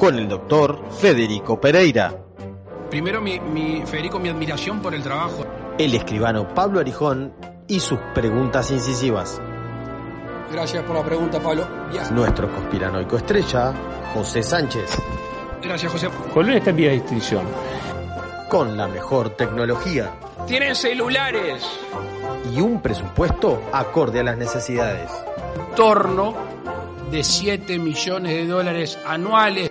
Con el doctor Federico Pereira, Primero, mi, mi- Federico, mi admiración por el trabajo. el escribano Pablo Arijón y sus preguntas incisivas. Gracias por la pregunta, Pablo. Ya. Nuestro conspiranoico estrella, José Sánchez, Gracias, José. Colón está en vía de extinción. con la mejor tecnología Tienen celulares. y un presupuesto acorde a las necesidades. Torno de 7 millones de dólares anuales.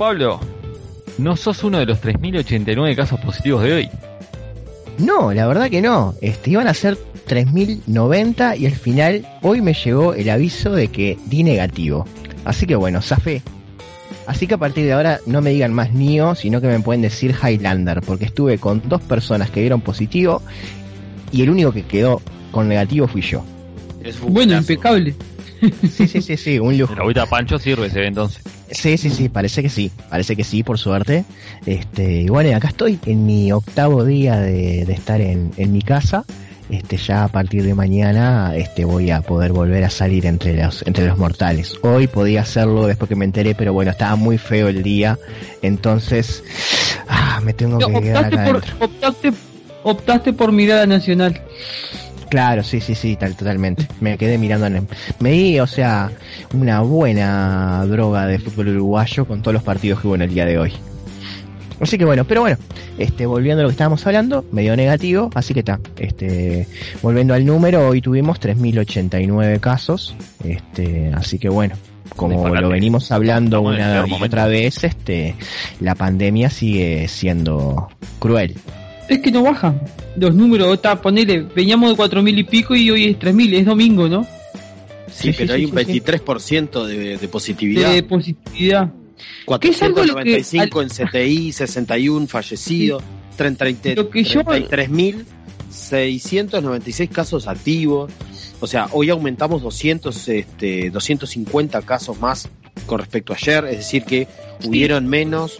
Pablo, no sos uno de los 3.089 casos positivos de hoy. No, la verdad que no. Este, iban a ser 3090 y al final hoy me llegó el aviso de que di negativo. Así que bueno, zafé. Así que a partir de ahora no me digan más Nio, sino que me pueden decir Highlander, porque estuve con dos personas que dieron positivo y el único que quedó con negativo fui yo. Bueno, impecable. Sí, sí, sí, sí, un lujo. La agüita Pancho sirve, se ve entonces. Sí, sí, sí, parece que sí, parece que sí, por suerte. Este, y bueno, y acá estoy en mi octavo día de, de estar en, en mi casa. Este, ya a partir de mañana, este, voy a poder volver a salir entre los, entre los mortales. Hoy podía hacerlo después que me enteré, pero bueno, estaba muy feo el día. Entonces, ah, me tengo No, que quedar optaste, acá por, optaste, optaste por mirada nacional. Claro, sí, sí, sí, tal, totalmente. Me quedé mirando en Me di, o sea, una buena droga de fútbol uruguayo con todos los partidos que hubo en el día de hoy. Así que bueno, pero bueno, este, volviendo a lo que estábamos hablando, medio negativo, así que está, este, volviendo al número, hoy tuvimos 3.089 casos, este, así que bueno, como lo venimos hablando el una y otra vez, este, la pandemia sigue siendo cruel. Es que no bajan. Los números, está, ponele, veníamos de cuatro mil y pico y hoy es tres mil, es domingo, ¿no? Sí, Sí, pero sí, hay sí, un sí, sí. 23% de, de positividad. De positividad. Que es algo que- 495 en CTI, 61 fallecidos, Lo que yo- 33.696 casos activos. O sea, hoy aumentamos 200, este, 250 casos más con respecto a ayer, es decir que hubieron menos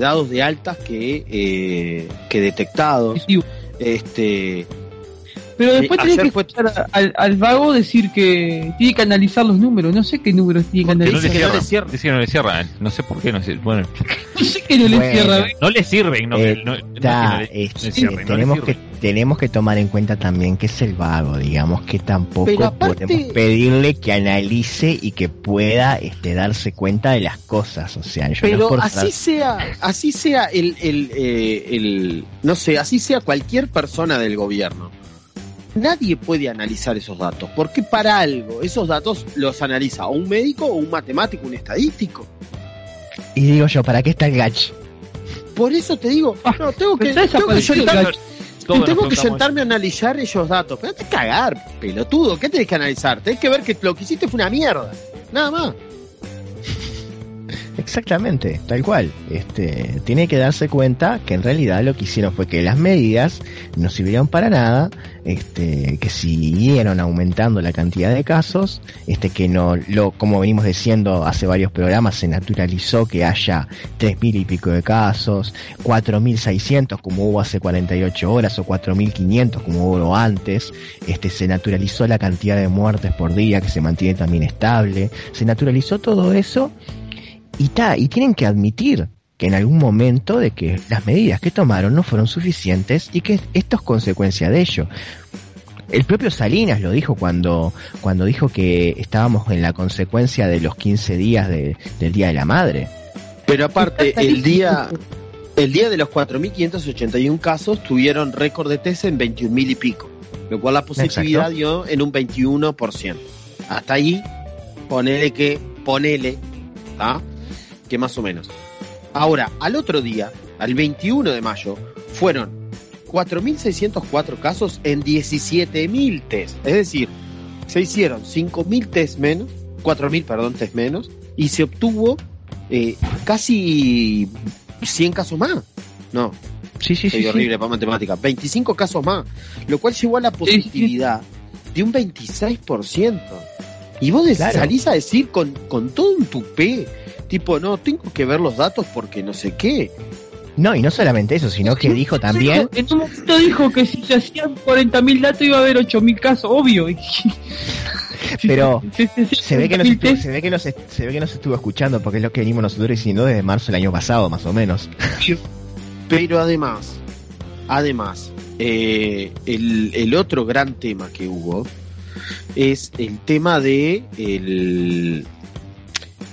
dados de altas que, eh, que detectados. Este, Pero después Sí, tenés que fue- escuchar al, al vago decir que tiene que analizar los números. No sé qué números tiene que analizar. le Dice que no le cierran. Dice que no le cierran. No sé por qué no sé. Bueno, No sé que no le Bueno. cierra. ¿ves? no le sirven. No, Eh, no- no le- es- no le cierren, le tenemos que sirven. tenemos que tomar en cuenta también que es el vago, digamos que tampoco aparte- podemos pedirle que analice y que pueda este darse cuenta de las cosas, o sea, yo Pero por así sea, así sea el, el, eh, el, no sé, así sea cualquier persona del gobierno. Nadie puede analizar esos datos, porque para algo esos datos los analiza o un médico o un matemático, un estadístico. y digo yo, ¿para qué está el gach? Por eso te digo, no, tengo que, tengo que, sentar- tengo que sentarme a analizar esos datos. Pero te cagar, pelotudo, ¿qué tenés que analizar? Tenés que ver que lo que hiciste fue una mierda. Nada más. Exactamente, tal cual. Este, tiene que darse cuenta que en realidad lo que hicieron fue que las medidas no sirvieron para nada, este, que siguieron aumentando la cantidad de casos, este, que no, lo, como venimos diciendo hace varios programas, se naturalizó que haya tres mil y pico de casos, cuatro mil seiscientos como hubo hace 48 horas o cuatro mil quinientos como hubo antes, este, se naturalizó la cantidad de muertes por día que se mantiene también estable, se naturalizó todo eso y, ta, y tienen que admitir que en algún momento de que las medidas que tomaron no fueron suficientes y que esto es consecuencia de ello. El propio Salinas lo dijo cuando, cuando dijo que estábamos en la consecuencia de los 15 días de- del Día de la Madre. Pero aparte, el día, el día de los 4.581 casos tuvieron récord de test en 21.000 y pico, lo cual la positividad Exacto. dio en un 21%. Hasta ahí, ponele que, ponele, ¿ah? Que más o menos. Ahora, al otro día, al 21 de mayo, fueron 4.604 casos en 17.000 test. Es decir, se hicieron 5.000 test menos, 4.000, perdón, test menos, y se obtuvo eh, casi 100 casos más. No, Sí, sí, soy sí. sí. horrible para matemáticas. 25 casos más, lo cual llevó a la positividad de un 26%. Y vos Claro. salís a decir con, con todo un tupé, tipo, no, tengo que ver los datos porque no sé qué. No, y no solamente eso, sino que dijo también, En un momento dijo que si se hacían 40.000 datos iba a haber 8.000 casos, obvio. Pero Se- se- se- se ve que nos 40.000 estuvo, test, se ve que nos, se ve que nos estuvo escuchando porque es lo que venimos nosotros diciendo desde marzo del año pasado, más o menos. Pero además, además, eh, el, el otro gran tema que hubo es el tema de el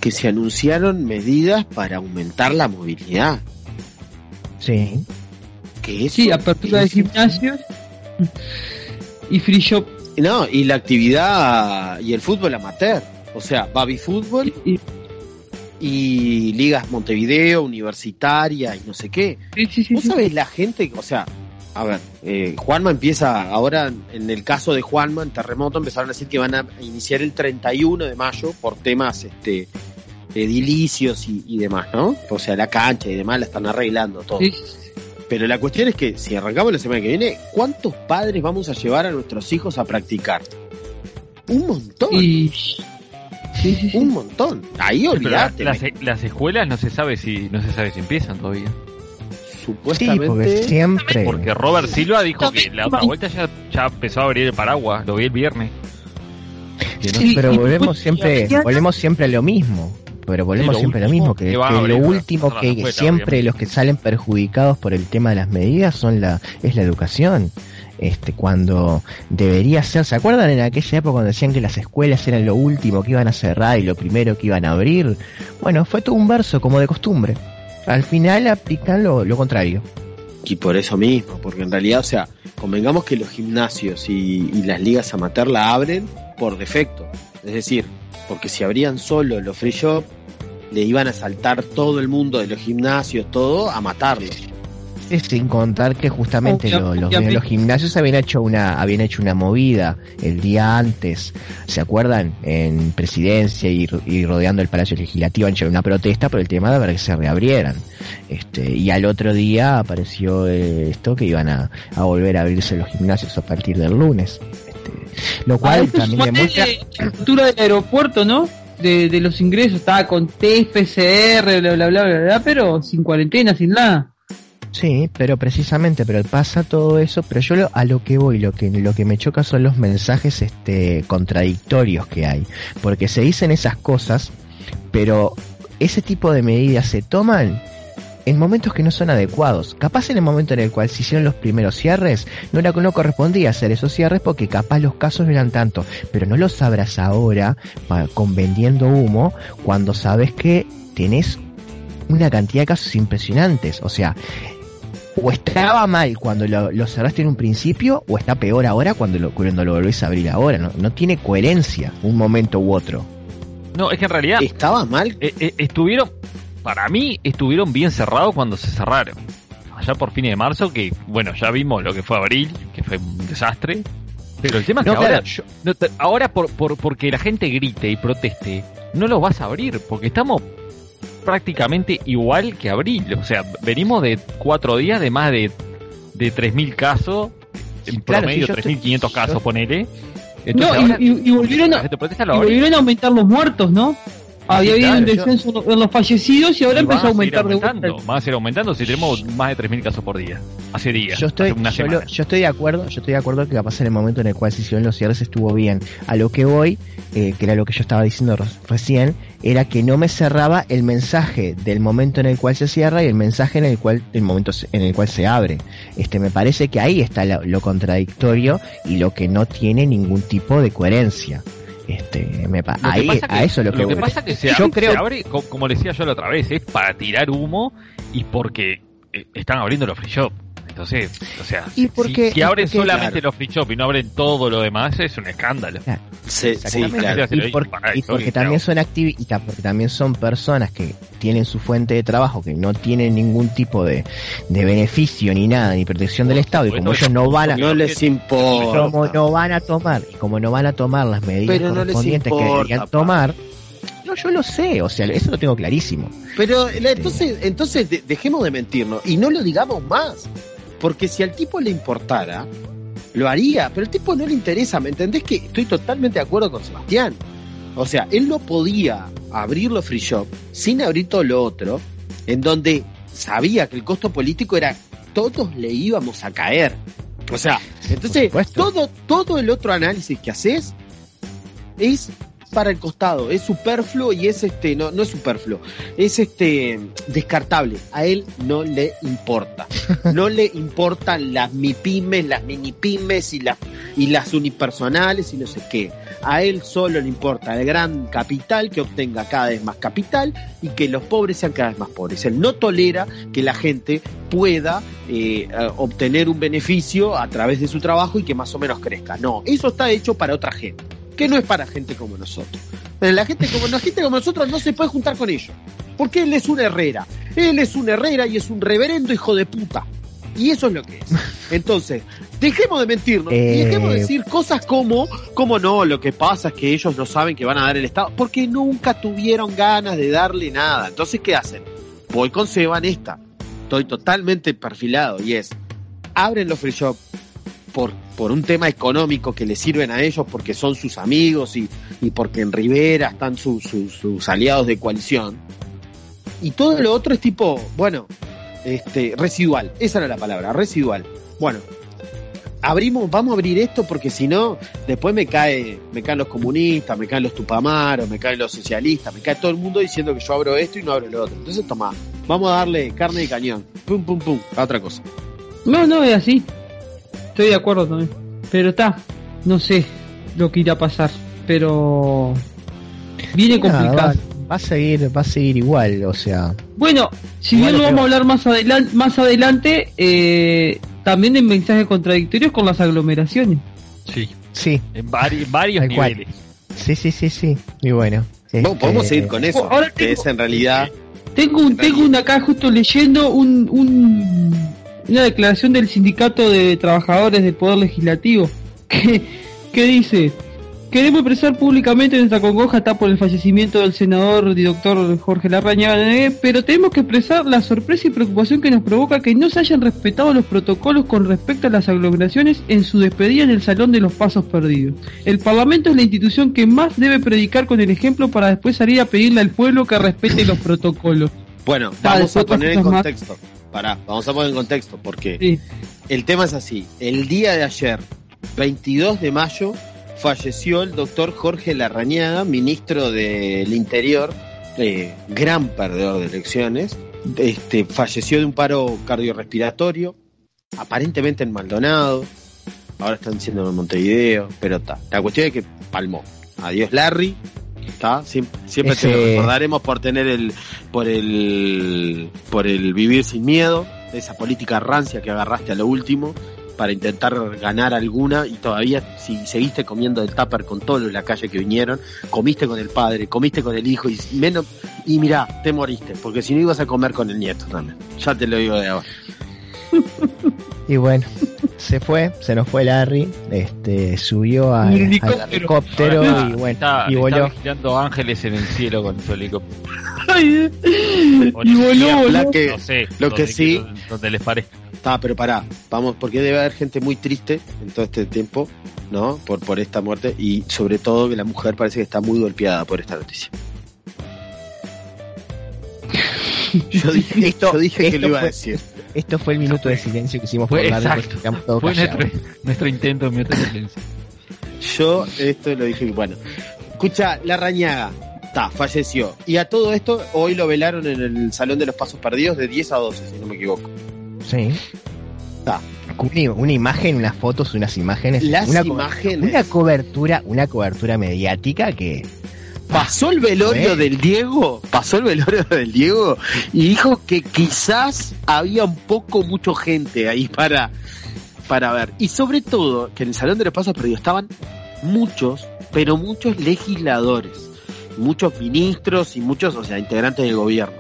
que se anunciaron medidas para aumentar la movilidad. Sí. Que Sí, apertura de gimnasios y free shop. No, y la actividad y el fútbol amateur. O sea, baby fútbol Y- y ligas Montevideo, universitaria y no sé qué. Sí, sí, sí, ¿Vos sí. sabés la gente? O sea, a ver, eh, Juanma empieza, ahora en el caso de Juanma, en Terremoto, empezaron a decir que van a iniciar el 31 de mayo por temas este edilicios y, y demás, ¿no? O sea, la cancha y demás la están arreglando todo. Sí, Pero la cuestión es que si arrancamos la semana que viene, ¿cuántos padres vamos a llevar a nuestros hijos a practicar? Un montón, y- sí, sí, sí. un montón. Ahí Sí, pero la- olvídate. las, las escuelas no se sabe si no se sabe si empiezan todavía. Sí, Supuestamente. porque siempre. Porque Robert Silva dijo que la otra vuelta ya, ya empezó a abrir el paraguas, lo vi el viernes. Sí, pero volvemos siempre, volvemos siempre a lo mismo. Pero volvemos siempre a lo mismo, que, que van a que abrir lo último que siempre obviamente. los que salen perjudicados por el tema de las medidas son la, es la educación. Este, cuando debería ser, ¿se acuerdan en aquella época cuando decían que las escuelas eran lo último que iban a cerrar y lo primero que iban a abrir? Bueno, fue todo un verso como de costumbre. Al final aplican lo, lo contrario. Y por eso mismo, porque en realidad, o sea, convengamos que los gimnasios y, y las ligas amateur la abren por defecto. Es decir, porque si abrían solo los free shop, le iban a saltar todo el mundo de los gimnasios, todo, a matarlos. Sí, sin contar que justamente lo- los, los gimnasios habían hecho una habían hecho una movida el día antes, ¿se acuerdan? En presidencia y, ro- y rodeando el Palacio Legislativo han hecho una protesta por el tema de ver que se reabrieran. Este, y al otro día apareció eh, esto que iban a, a volver a abrirse los gimnasios a partir del lunes. Lo Ah, cual es también demuestra de la estructura del aeropuerto, ¿no? De, de los ingresos, estaba con test, PCR, bla, bla, bla, bla, bla, pero sin cuarentena, sin nada. Sí, pero precisamente, pero pasa todo eso, pero yo lo- a lo que voy, lo que, lo que me choca son los mensajes este, contradictorios que hay, porque se dicen esas cosas, pero ese tipo de medidas se toman en momentos que no son adecuados. Capaz en el momento en el cual se hicieron los primeros cierres, no, era, no correspondía hacer esos cierres porque capaz los casos no eran tanto, pero no los sabrás ahora con vendiendo humo cuando sabes que tenés una cantidad de casos impresionantes. O sea, o estaba mal cuando lo, lo cerraste en un principio, o está peor ahora cuando lo, cuando lo volvés a abrir ahora. No, no tiene coherencia un momento u otro. No, es que en realidad Estaba mal. eh, eh, estuvieron, para mí, estuvieron bien cerrados cuando se cerraron. Allá por fines de marzo, que bueno, ya vimos lo que fue abril, que fue un desastre. Pero el tema es No, que ahora, yo- no ahora por, por, porque la gente grite y proteste, no lo vas a abrir, porque estamos prácticamente igual que abril. O sea, venimos de cuatro días de más de, de 3.000 casos, en Claro, promedio estoy- 3.500 casos, ponele. No, Entonces, y, ahora, y- y volvieron a, y volvieron a aumentar los muertos, ¿no? Había habido un yo- descenso en los fallecidos y ahora Y empezó a aumentar de vuelta. aumentando, Va a seguir aumentando si tenemos más de 3.000 casos por día. Hace días. Yo estoy, yo, lo- semana. yo estoy de acuerdo, yo estoy de acuerdo que capaz en el momento en el cual se hicieron los cierres estuvo bien. A lo que voy, eh, que era lo que yo estaba diciendo re- recién, era que no me cerraba el mensaje del momento en el cual se cierra y el mensaje en el cual, el momento se- en el cual se abre. Este, me parece que ahí está lo, lo contradictorio y lo que no tiene ningún tipo de coherencia. Este, me pa- Lo que ahí, pasa que- a eso es lo que, voy. pasa que se, yo abre, creo se abre, co- como le decía yo la otra vez, es para tirar humo y porque eh, están abriendo los free shop. Entonces, o sea, Y si- porque- si, abren porque- solamente claro. los free shop y no abren todo lo demás, es un escándalo. Sí, claro. Y, por- porque que también son activi y porque también son personas que tienen su fuente de trabajo que no tienen ningún tipo de, de beneficio ni nada ni protección del Estado y como ellos no van a No les como importa. no van a tomar y como no van a tomar las medidas Pero no les correspondientes que deberían tomar no yo lo sé o sea eso lo tengo clarísimo Pero la- entonces, entonces de- dejemos de mentirnos y no lo digamos más. Porque si al tipo le importara, lo haría, pero al tipo no le interesa, ¿me entendés? Que estoy totalmente de acuerdo con Sebastián. O sea, él no podía abrir los free shop sin abrir todo lo otro, en donde sabía que el costo político era todos le íbamos a caer. O sea, entonces todo, todo el otro análisis que haces es para el costado, es superfluo y es este, no, no es superfluo, es este descartable. A él no le importa. No le importan las mipymes, las mini pymes y las y las unipersonales y no sé qué. A él solo le importa el gran capital que obtenga cada vez más capital y que los pobres sean cada vez más pobres. Él no tolera que la gente pueda eh, obtener un beneficio a través de su trabajo y que más o menos crezca. No, eso está hecho para otra gente, que no es para gente como nosotros. Pero la gente como, la gente como nosotros no se puede juntar con ellos, porque él es un Herrera. Él es un Herrera y es un reverendo hijo de puta. Y eso es lo que es. Entonces, dejemos de mentirnos y Eh, dejemos de decir cosas como, como no, lo que pasa es que ellos no saben que van a dar el Estado, porque nunca tuvieron ganas de darle nada. Entonces, ¿qué hacen? Voy con Seba en esta. Estoy totalmente perfilado y es, abren los free shop por, por un tema económico que les sirven a ellos porque son sus amigos y, y porque en Rivera están sus, sus, sus aliados de coalición. Y todo lo otro es tipo, bueno, este, residual. Esa era la palabra, residual. Bueno, abrimos, vamos a abrir esto porque si no, después me cae, me caen los comunistas, me caen los tupamaros, me caen los socialistas, me cae todo el mundo diciendo que yo abro esto y no abro lo otro. Entonces, toma, vamos a darle carne de cañón. Pum, pum, pum, a otra cosa. No, no, es así. Estoy de acuerdo también. Pero está, no sé lo que irá a pasar. Pero viene Nada, complicado. va, va a seguir va a seguir igual o sea Bueno, si Igual bien lo vamos a hablar más adelante, más adelante eh, también en mensajes contradictorios con las aglomeraciones. Sí, sí en vari- varios niveles. sí sí sí sí y bueno Bueno, este, podemos seguir con eso, Ahora que tengo- es en realidad... Tengo un, tengo un acá justo leyendo un, un- una declaración del sindicato de trabajadores del Poder Legislativo que, que dice queremos expresar públicamente nuestra congoja está por el fallecimiento del senador y doctor Jorge Larrañaga, pero tenemos que expresar la sorpresa y preocupación que nos provoca que no se hayan respetado los protocolos con respecto a las aglomeraciones en su despedida en el Salón de los Pasos Perdidos. El Parlamento es la institución que más debe predicar con el ejemplo para después salir a pedirle al pueblo que respete los protocolos. Bueno, vamos a poner en más. Pará, vamos a poner en contexto, porque Sí. el tema es así. El día de ayer, 22 de mayo, falleció el doctor Jorge Larrañaga, ministro del Interior, eh, gran perdedor de elecciones. Este, falleció de un paro cardiorrespiratorio, aparentemente en Maldonado. Ahora están diciendo en Montevideo, pero está. La cuestión es que palmó. Adiós, Larry. ¿Está? Siempre, siempre te lo recordaremos por tener el, por el, por el vivir sin miedo, esa política rancia que agarraste a lo último para intentar ganar alguna y todavía si seguiste comiendo del tupper con todos los de la calle que vinieron, comiste con el padre, comiste con el hijo y menos y mirá, te moriste, porque si no ibas a comer con el nieto también. Ya te lo digo de ahora. y bueno se fue, se nos fue Larry, este, subió al, helicóptero. helicóptero Ahora y bueno, está, y está voló. vigilando ángeles en el cielo con su helicóptero. Ay, y voló, voló. Que- no sé, lo que sí- donde- donde les parezca. Está, pero pará, vamos, porque debe haber gente muy triste en todo este tiempo, ¿no? Por, por esta muerte y sobre todo que la mujer parece que está muy golpeada por esta noticia. Yo dije, Esto- yo dije que esto lo iba a decir. Esto fue el minuto de silencio que hicimos por Fue exacto. Fue nuestro, nuestro intento de minuto de silencio. Yo esto lo dije, bueno. Escucha, la rañaga, está, falleció. Y a todo esto, hoy lo velaron en el Salón de los Pasos Perdidos de 10 a 12, si no me equivoco. Sí. Está. Una, una imagen, unas fotos, unas imágenes. Las una, co- imágenes. Una cobertura, una cobertura mediática que Pasó el velorio ¿Eh? del Diego, pasó el velorio del Diego y dijo que quizás había un poco mucho gente ahí para, para ver. Y sobre todo, que en el Salón de los Pasos Perdidos estaban muchos, pero muchos legisladores, muchos ministros y muchos, o sea, integrantes del gobierno.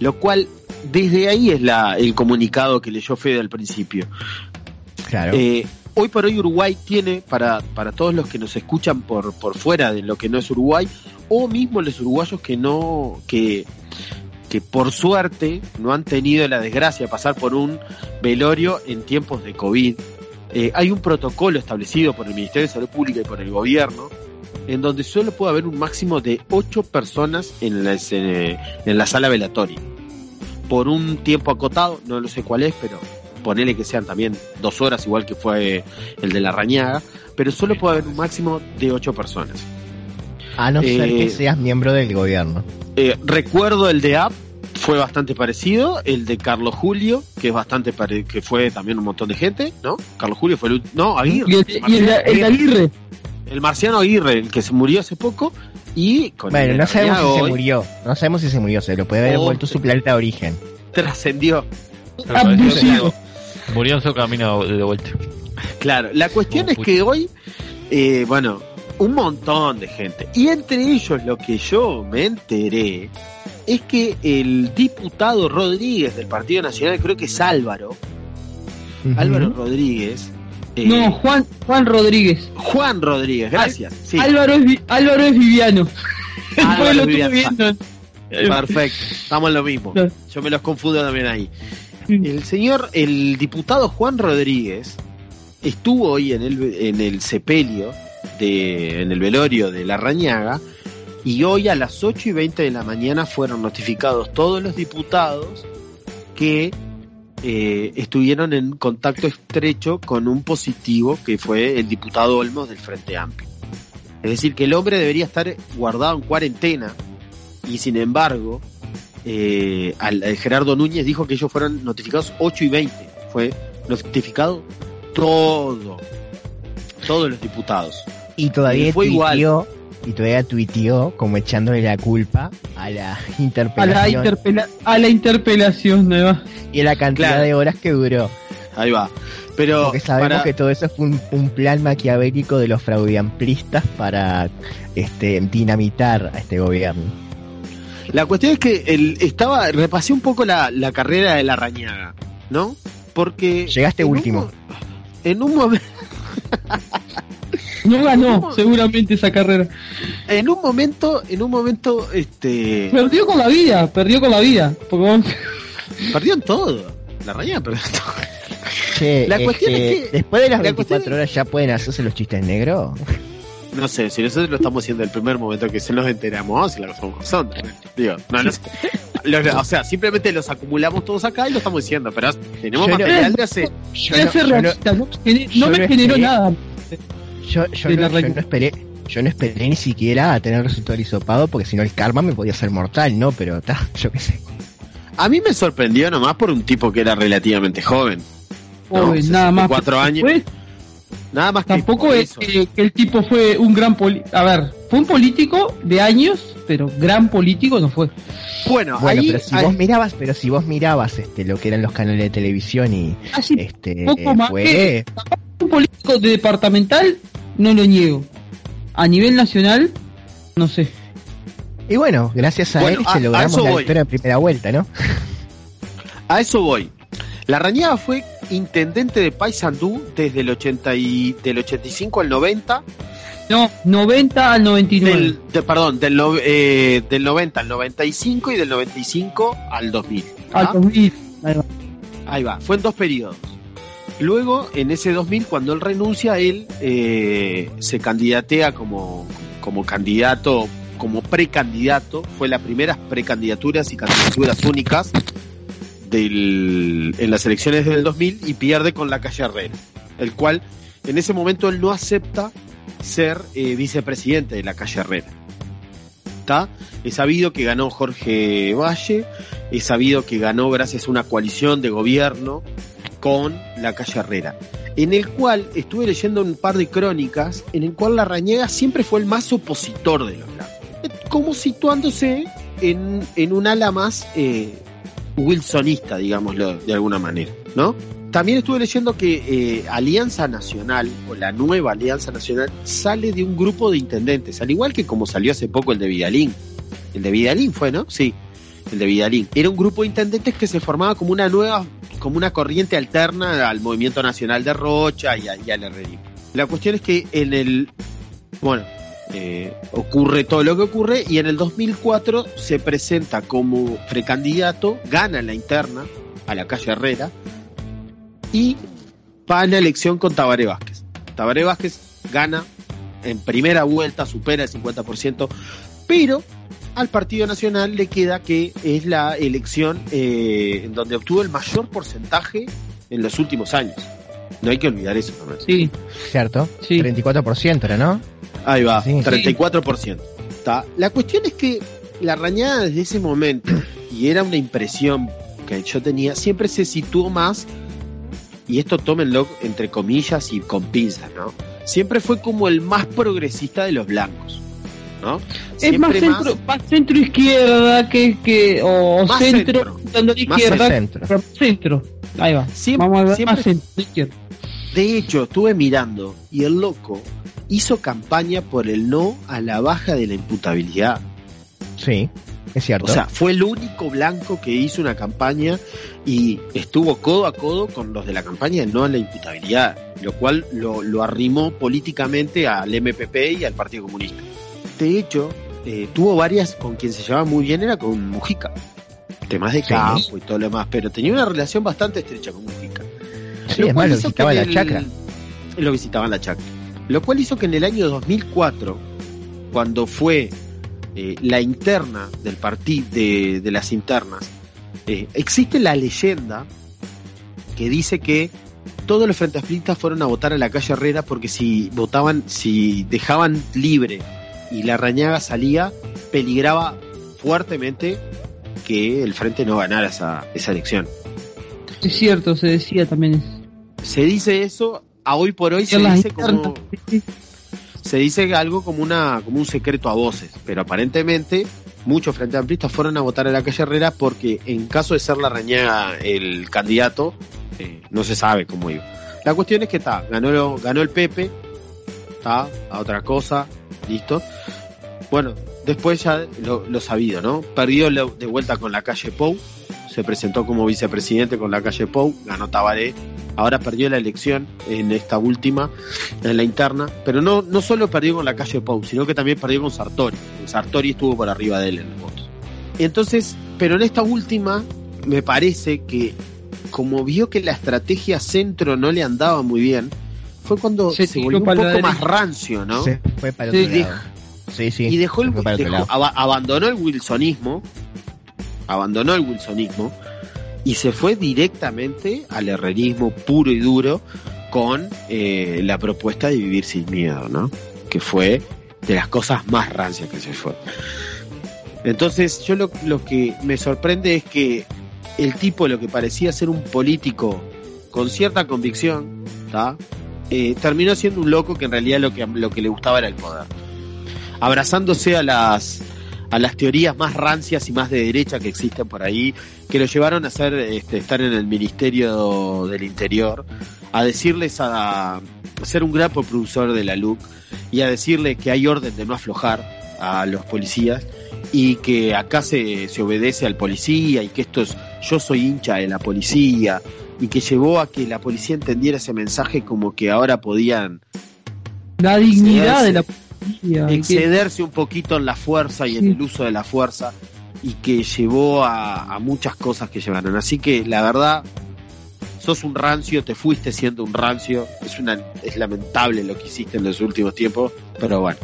Lo cual, desde ahí es la, el comunicado que leyó Fede al principio. Claro. Eh, hoy por hoy Uruguay tiene, para, para todos los que nos escuchan por, por fuera de lo que no es Uruguay, o mismo los uruguayos que no, que, que por suerte no han tenido la desgracia de pasar por un velorio en tiempos de COVID. Eh, hay un protocolo establecido por el Ministerio de Salud Pública y por el gobierno en donde solo puede haber un máximo de ocho personas en la, en, la sala velatoria. Por un tiempo acotado, no lo sé cuál es, pero ponele que sean también dos horas, igual que fue el de la rañaga, pero solo puede haber un máximo de ocho personas. a no ser eh, que seas miembro del gobierno. Eh, recuerdo el de App, fue bastante parecido, el de Carlos Julio, que es bastante pare- que fue también un montón de gente, ¿no? Carlos Julio fue el no, Aguirre, Y el, y el, de- el de Aguirre. el marciano Aguirre, el que se murió hace poco, y con Bueno, no sabemos si se murió. No sabemos si se murió. Se lo puede haber Oh, vuelto su planeta de origen. trascendió. Abducido. Murió en su camino de vuelta. Claro, la cuestión Oh, es que hoy, eh, bueno, un montón de gente. Y entre ellos lo que yo me enteré es que el diputado Rodríguez del Partido Nacional, creo que es Álvaro. Álvaro Rodríguez. eh, No, Juan, Juan Rodríguez. Juan Rodríguez, gracias. Sí, Álvaro, es, Vi- Álvaro es Viviano. Álvaro es Viviano. perfecto. Estamos en lo mismo. Yo me los confundo también ahí. El señor, el diputado Juan Rodríguez estuvo hoy en el, en el sepelio, de, en el velorio de la Rañaga, y hoy a las 8 y 20 de la mañana fueron notificados todos los diputados que eh, estuvieron en contacto estrecho con un positivo que fue el diputado Olmos del Frente Amplio. Es decir, que el hombre debería estar guardado en cuarentena y sin embargo, eh, al, al Gerardo Núñez dijo que ellos fueron notificados 8 y 20. Fue notificado todo, todos los diputados. Y todavía Y fue igual. tuiteó, y todavía tuiteó como echándole la culpa a la A la, interpelación interpela a la interpelación, nueva. y a la cantidad Claro. de horas que duró. Ahí va. Pero Porque sabemos para- que todo eso fue un, un plan maquiavélico de los fraudiamplistas para este, dinamitar a este gobierno. La cuestión es que el, estaba, repasé un poco la, la carrera de la Rañaga, ¿no? Porque Llegaste en último. mo- en un momento No ganó, seguramente, esa carrera. en un momento en un momento este Perdió con la vida, perdió con la vida. Porque vamos- perdieron todo la Rañaga perdió todo Che, La cuestión este, es que- después de las la 24 cuestión horas ya pueden hacerse los chistes negros. No sé si nosotros lo estamos haciendo el primer momento que se nos enteramos y la cosa son digo no, no sé. Los- o sea simplemente los acumulamos todos acá y lo estamos diciendo pero tenemos Yo material de hace Yo no, ser yo no- realista, no, me no generó esperé. nada. yo- no- yo esperé, yo no esperé ni siquiera a tener resultado hisopado porque si no el karma me podía ser mortal, ¿no? Pero está, yo qué sé. a mí me sorprendió nomás por un tipo que era relativamente joven No, nada más. 64 años. Después, nada más que tampoco por es que, que el tipo fue un gran político. A ver, fue un político de años, pero gran político no fue. bueno, Bueno, ahí, pero si ahí- vos mirabas, pero si vos mirabas este lo que eran los canales de televisión y Casi este poco más fue que- un político de departamental, no lo niego. A nivel nacional, no sé. y bueno, gracias a Bueno, él a- logramos la voy. victoria en primera vuelta, ¿no? a eso voy. La Rañaga fue intendente de Paysandú desde el 80 y, del 85 al 90, No, 90 al 99. del, de- perdón, del, no- eh, del 90 al 95 y del 95 al 2000. Al ¿ah? 2000. Ahí va. Ahí va, fue en dos periodos. Luego, en ese 2000, cuando él renuncia, él eh, se candidatea como, como candidato, como precandidato. Fue las primeras precandidaturas y candidaturas únicas en las elecciones del 2000 y pierde con la calle Herrera, el cual en ese momento él no acepta ser eh, vicepresidente de la calle Herrera. ¿Está? Es sabido que ganó Jorge Valle, es sabido que ganó gracias a una coalición de gobierno con la calle Herrera, en el cual estuve leyendo un par de crónicas, en el cual la Rañega siempre fue el más opositor de los blancos, como situándose en, en un ala más eh, wilsonista, digámoslo de alguna manera, ¿no? También estuve leyendo que eh, Alianza Nacional, o la nueva Alianza Nacional, sale de un grupo de intendentes, al igual que como salió hace poco el de Vidalín. El de Vidalín fue, ¿no? Sí, el de Vidalín. Era un grupo de intendentes que se formaba como una nueva, como una corriente alterna al Movimiento Nacional de Rocha y, a- y al. La cuestión es que en el, bueno, eh, ocurre todo lo que ocurre y en el 2004 se presenta como precandidato, gana la interna a la calle Herrera y va a la elección con Tabaré Vázquez. Tabaré Vázquez gana en primera vuelta, supera el 50%, pero al Partido Nacional le queda que es la elección eh, en donde obtuvo el mayor porcentaje en los últimos años. No hay que olvidar eso también. Sí, ¿Cierto? Sí. 34% era, ¿no? Ahí va, Sí. 34%. ¿Está? La cuestión es que la rañada desde ese momento, y era una impresión que yo tenía, siempre se situó más, y esto tómenlo entre comillas y con pinzas, ¿no? Siempre fue como el más progresista de los blancos, ¿no? es más centro, más centro izquierda que, que o Más centro, centro. Más izquierda, centro. centro. Ahí va. Siempre- Vamos a ver siempre- más centro izquierda. De hecho, estuve mirando y el loco hizo campaña por el no a la baja de la imputabilidad. Sí, es cierto. O sea, fue el único blanco que hizo una campaña y estuvo codo a codo con los de la campaña de no a la imputabilidad, lo cual lo, lo arrimó políticamente al MPP y al Partido Comunista. De hecho, eh, tuvo varias con quien se llevaba muy bien, era con Mujica. Temas de Sí. campo y todo lo demás, pero tenía una relación bastante estrecha con Mujica. sí, es más, lo hizo visitaba que la el- chacra. Lo visitaban la chacra. Lo cual hizo que en el año 2004, cuando fue eh, la interna del partido, de, de las internas, eh, existe la leyenda que dice que todos los frentes amplistas fueron a votar a la calle Herrera porque si votaban, si dejaban libre y la rañaga salía, peligraba fuertemente que el frente no ganara esa, esa elección. Es cierto, se decía también. Se dice eso, a hoy por hoy se dice como se dice algo como una como un secreto a voces, pero aparentemente muchos frente amplistas fueron a votar a la calle Herrera porque en caso de ser la Rañaga el candidato, eh, no se sabe cómo iba. La cuestión es que está, ganó, ganó el Pepe, está, a otra cosa, listo. Bueno, después ya lo, lo sabido, ¿no? Perdió de vuelta con la calle Pou, se presentó como vicepresidente con la calle Pou, ganó Tabaré, ahora perdió la elección en esta última, en la interna, pero no, no solo perdió con la calle Pou, sino que también perdió con Sartori. Sartori estuvo por arriba de él en los votos. Entonces, pero en esta última, me parece que como vio que la estrategia centro no le andaba muy bien, fue cuando Se volvió un poco más rancio, ¿no? Se fue para Sí, otro lado. Sí, sí. y dejó el, dejó- abandonó el wilsonismo, abandonó el wilsonismo y se fue directamente al herrerismo puro y duro con eh, la propuesta de vivir sin miedo, ¿no? Que fue de las cosas más rancias que se fue. Entonces, yo lo, lo que me sorprende es que el tipo, lo que parecía ser un político con cierta convicción, ¿tá? Eh, terminó siendo un loco que en realidad lo que, lo que le gustaba era el poder. Abrazándose a las, a las teorías más rancias y más de derecha que existen por ahí, que lo llevaron a hacer, este, estar en el Ministerio del Interior, a decirles a, ser un gran productor de la LUC y a decirle que hay orden de no aflojar a los policías y que acá se, se obedece al policía y que esto es yo soy hincha de la policía y que llevó a que la policía entendiera ese mensaje como que ahora podían La dignidad Sí, de la policía. que- excederse un poquito en la fuerza y en el uso de la fuerza y que llevó a, a muchas cosas que llevaron. Así que la verdad, sos un rancio, te fuiste siendo un rancio, es, una, es lamentable lo que hiciste en los últimos tiempos, pero bueno.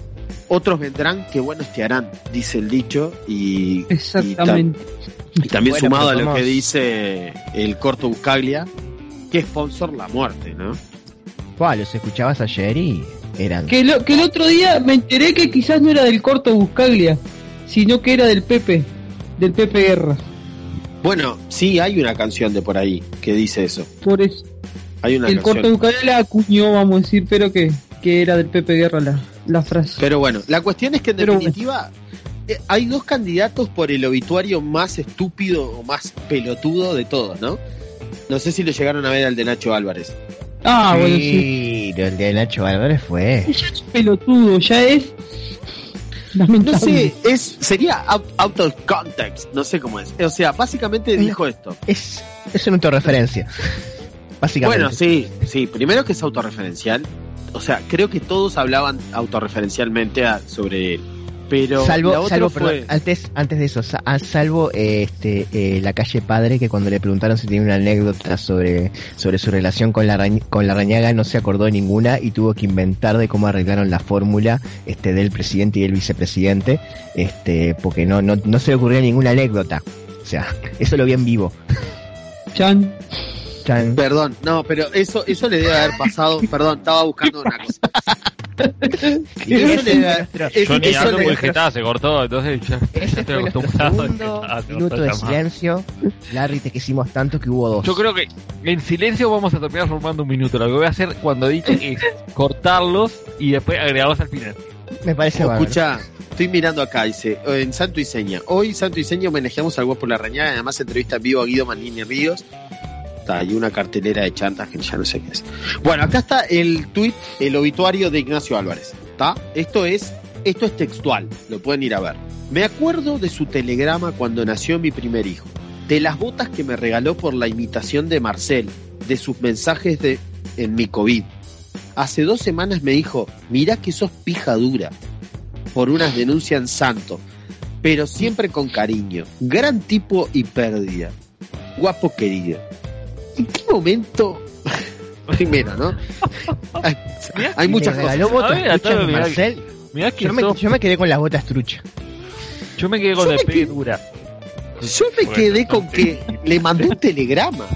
Otros vendrán que buenos te harán, dice el dicho, y, Exactamente. y, ta- y también Bueno, sumado a lo que dice el corto Buscaglia, que sponsor la muerte, ¿no? Fua, los escuchabas ayer y eran. Que, lo- que el otro día me enteré que quizás no era del corto Buscaglia, sino que era del Pepe, del Pepe Guerra. Bueno, sí, hay una canción de por ahí que dice eso. Por eso. Hay una el canción. corto Buscaglia la acuñó, vamos a decir, pero que, que era del Pepe Guerra la, la frase. Pero bueno, la cuestión es que en Pero definitiva eh, hay dos candidatos por el obituario más estúpido o más pelotudo de todos, ¿no? No sé si lo llegaron a ver al de Nacho Álvarez. ah, bueno, sí. el de Nacho Álvarez fue. Ya es pelotudo, ya es. No Lamentable. sé, es sería out, out of context, no sé cómo es. O sea, básicamente dijo esto. Es, es una autorreferencia. Básicamente. Bueno, sí, sí, primero que es autorreferencial. O sea, creo que todos hablaban autorreferencialmente a- sobre él. Pero salvo, salvo fue... perdón, antes, antes de eso, a salvo eh, este, eh, la calle Padre, que cuando le preguntaron si tenía una anécdota sobre, sobre su relación con la, con la Rañaga, no se acordó de ninguna y tuvo que inventar de cómo arreglaron la fórmula este, del presidente y el vicepresidente, este, porque no, no, no se le ocurría ninguna anécdota. O sea, eso lo vi en vivo. Chan. Chan. Perdón, no, pero eso, eso le debe haber pasado. Perdón, estaba buscando una cosa. Yo ni eso hablo le- porque Getafe se cortó, entonces ya, ya estoy acostumbrado. minuto de silencio. Larry, te quisimos tanto que hubo dos. Yo creo que en silencio vamos a terminar formando un minuto. Lo que voy a hacer cuando edite es cortarlos y después agregarlos al final. Me parece bárbaro. Escucha, estoy mirando acá, dice, en Santo y Seña. Hoy Santo y Seña homenajeamos al guapo La Rañaga, además entrevista en vivo a Guido Manini Ríos. Está, y una cartelera de chantas que ya no sé qué es. Bueno, acá está el tuit, el obituario de Ignacio Álvarez. ¿Está? Esto es, esto es textual, lo pueden ir a ver. Me acuerdo de su telegrama cuando nació mi primer hijo, de las botas que me regaló por la imitación de Marcel, de sus mensajes de en mi COVID. Hace dos semanas me dijo, mirá que sos pija dura, por unas denuncias en santo, pero siempre con cariño. Gran tipo y pérdida. Guapo querido. ¿En qué momento? Primero, ¿no? Hay, hay muchas me cosas. botas A ver, de mirá- Marcel. Mirá que Yo me, yo me quedé con las botas truchas. yo me quedé con Yo la quedé- dura. Yo me quedé con que le mandó un telegrama.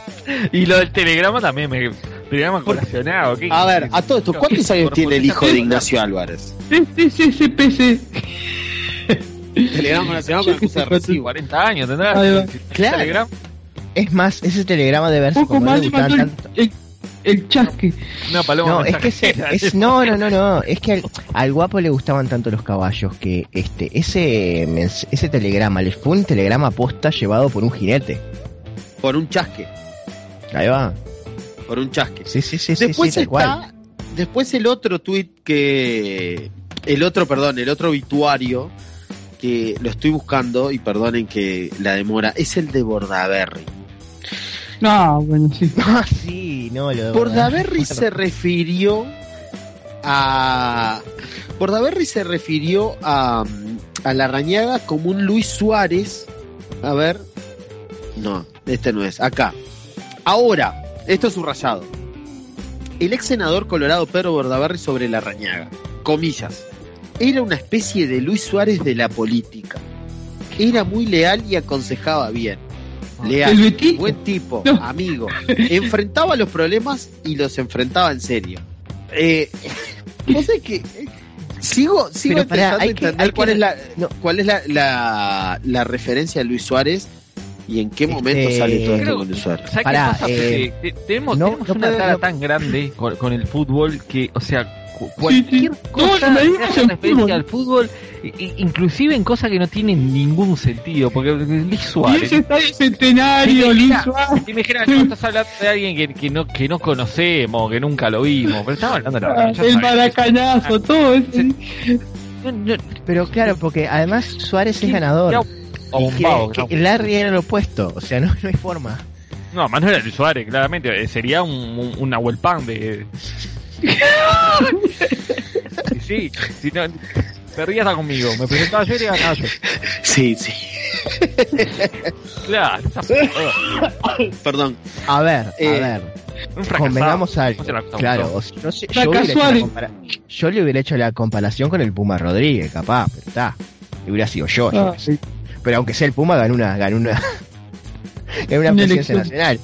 Y lo del telegrama también me. Telegrama colacionado. ¿qué? A ver, a todo esto, ¿cuántos años tiene el hijo de Ignacio Álvarez? CCCPC. Telegrama nacional con excusa de recibo. 40 años tendrá. Claro. Telegrama. Es más, ese telegrama de verse Poco como no más le el, tanto. el, el chasque. Una paloma No, es que ese, mensajera. es, no, no, no, no, es que al, al guapo le gustaban tanto los caballos que este, ese, ese telegrama, le fue un telegrama posta llevado por un jinete. Por un chasque. Ahí va. Por un chasque. Sí, sí, sí, sí, Después sí, está. Después el otro tweet que. El otro, perdón, el otro obituario que lo estoy buscando y perdonen que la demora, es el de Bordaberry. Ah, bueno, sí. Ah, sí, no, lo Bordaberry se refirió a. Bordaberry se refirió a, a la rañaga como un Luis Suárez. A ver. No, este no es. Acá. Ahora, esto es subrayado. El ex senador colorado Pedro Bordaberry sobre la rañaga. Comillas. Era una especie de Luis Suárez de la política. Era muy leal y aconsejaba bien. Leal, buen tipo, No. amigo. Enfrentaba los problemas y los enfrentaba en serio. Eh, no sé qué. Sigo, sigo Pero pará, intentando hay que- entender hay que- cuál es la no. cuál es la, la, la referencia a Luis Suárez y en qué momento Este, sale todo esto con Luis Suárez. ¿Sabes Pará, qué pasa? eh, tenemos, no- tenemos no una tara no- tan grande con, con el fútbol que, o sea, cu- cualquier sí. cosa No, que el referencia fútbol. al fútbol, inclusive en cosas que no tienen ningún sentido, porque Luis Y Suárez. ese estadio centenario, Luis Suárez. Y me dijeron, no, estás hablando de alguien que, que, no, que no conocemos, que nunca lo vimos, pero estaba hablando de la El maracanazo, todo eso. No, no, Pero claro, porque además Suárez es ¿Quién- ganador. Bombado, que- no. que Larry era lo opuesto, o sea, no, no hay forma. No, más no era Luis Suárez, claramente. eh, Sería un, un, un Nahuel Pan de. sí, sí. Si no, te rías hasta conmigo. Me presentaba yo y ganaba yo. Sí, sí. Claro. Perdón. A ver, a Eh, ver. Convengamos algo. No Claro, gustó. o sea, no sé, yo, hubiera compara- yo le hubiera hecho la comparación con el Puma Rodríguez, capaz, pero está. Hubiera sido yo. yo Ah, qué sé. Pero aunque sea el Puma, ganó una, ganó una, ganó una presidencia nacional.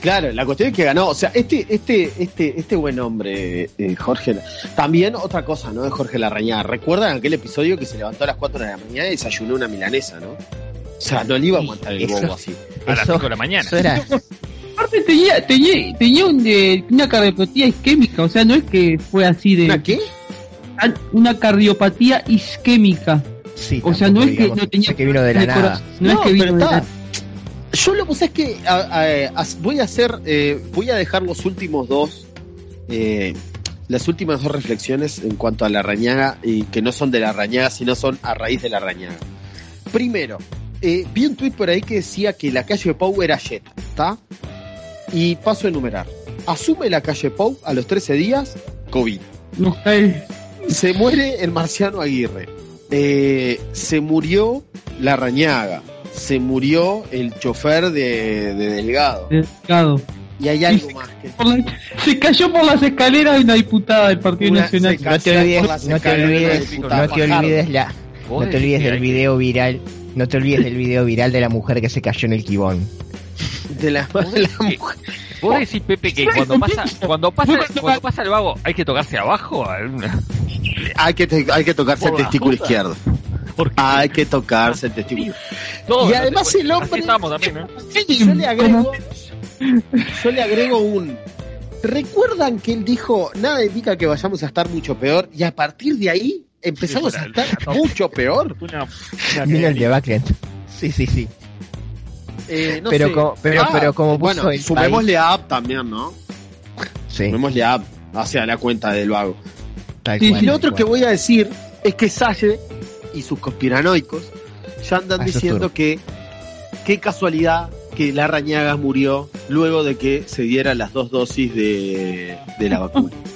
Claro, la cuestión es que ganó. O sea, este, este, este, este buen hombre, eh, Jorge. También otra cosa, ¿no? De Jorge Larrañaga. ¿Recuerdan aquel episodio que se levantó a las 4 de la mañana y desayunó una milanesa, ¿no? O sea, no le iba a aguantar el Eso- bobo así. A las Eso- 5 de la mañana. Eso era, Aparte tenía, tenía, tenía un, eh, una cardiopatía isquémica, o sea, no es que fue así de... ¿Una qué? Una cardiopatía isquémica. Sí, O sea, no es que no tenía que vino de la nada. No, es que vino pero de está- la- Yo lo que pasa es que a- a- a- voy a hacer, eh, voy a dejar los últimos dos, eh, las últimas dos reflexiones en cuanto a la rañaga y que no son de la rañaga, sino son a raíz de la rañaga. Primero, eh, vi un tuit por ahí que decía que la calle Pau era Jetta, ¿está? Y paso a enumerar. Asume la calle Pau a los 13 días, COVID. Cae... Se muere el marciano Aguirre. Eh, se murió la rañaga. Se murió el chofer de, de Delgado. Delgado. Y hay algo más que. La- se cayó por las escaleras de una diputada del Partido Una- Nacional. se No te olvides, no te olvides, no Fajardo. te olvides la, no te olvides del video viral, no te olvides del video viral de la mujer que se cayó en el kibón. De la, de la mujer. Vos decís, Pepe, que cuando pasa, cuando pasa, cuando pasa el vago, hay que tocarse abajo. Hay que, te- hay que tocarse el testículo izquierdo. Hay que tocarse el testículo. Y además el hombre- también, ¿no? Yo le agrego. Yo le agrego un. ¿Recuerdan que él dijo, nada indica que vayamos a estar mucho peor? Y a partir de ahí empezamos Sí, a estar mucho peor. Una, una Vino el debacle. Sí, sí, sí. Eh, no Pero sé. co- pero- pero como bueno, puso el sumémosle a App también, ¿no? Sí, Sumémosle a App hacia la cuenta del vago. Tal Sí, cual, Y lo otro que voy a decir es que Salle y sus conspiranoicos ya andan eso diciendo que qué casualidad que la Rañaga murió luego de que se dieran las dos dosis de, de la vacuna.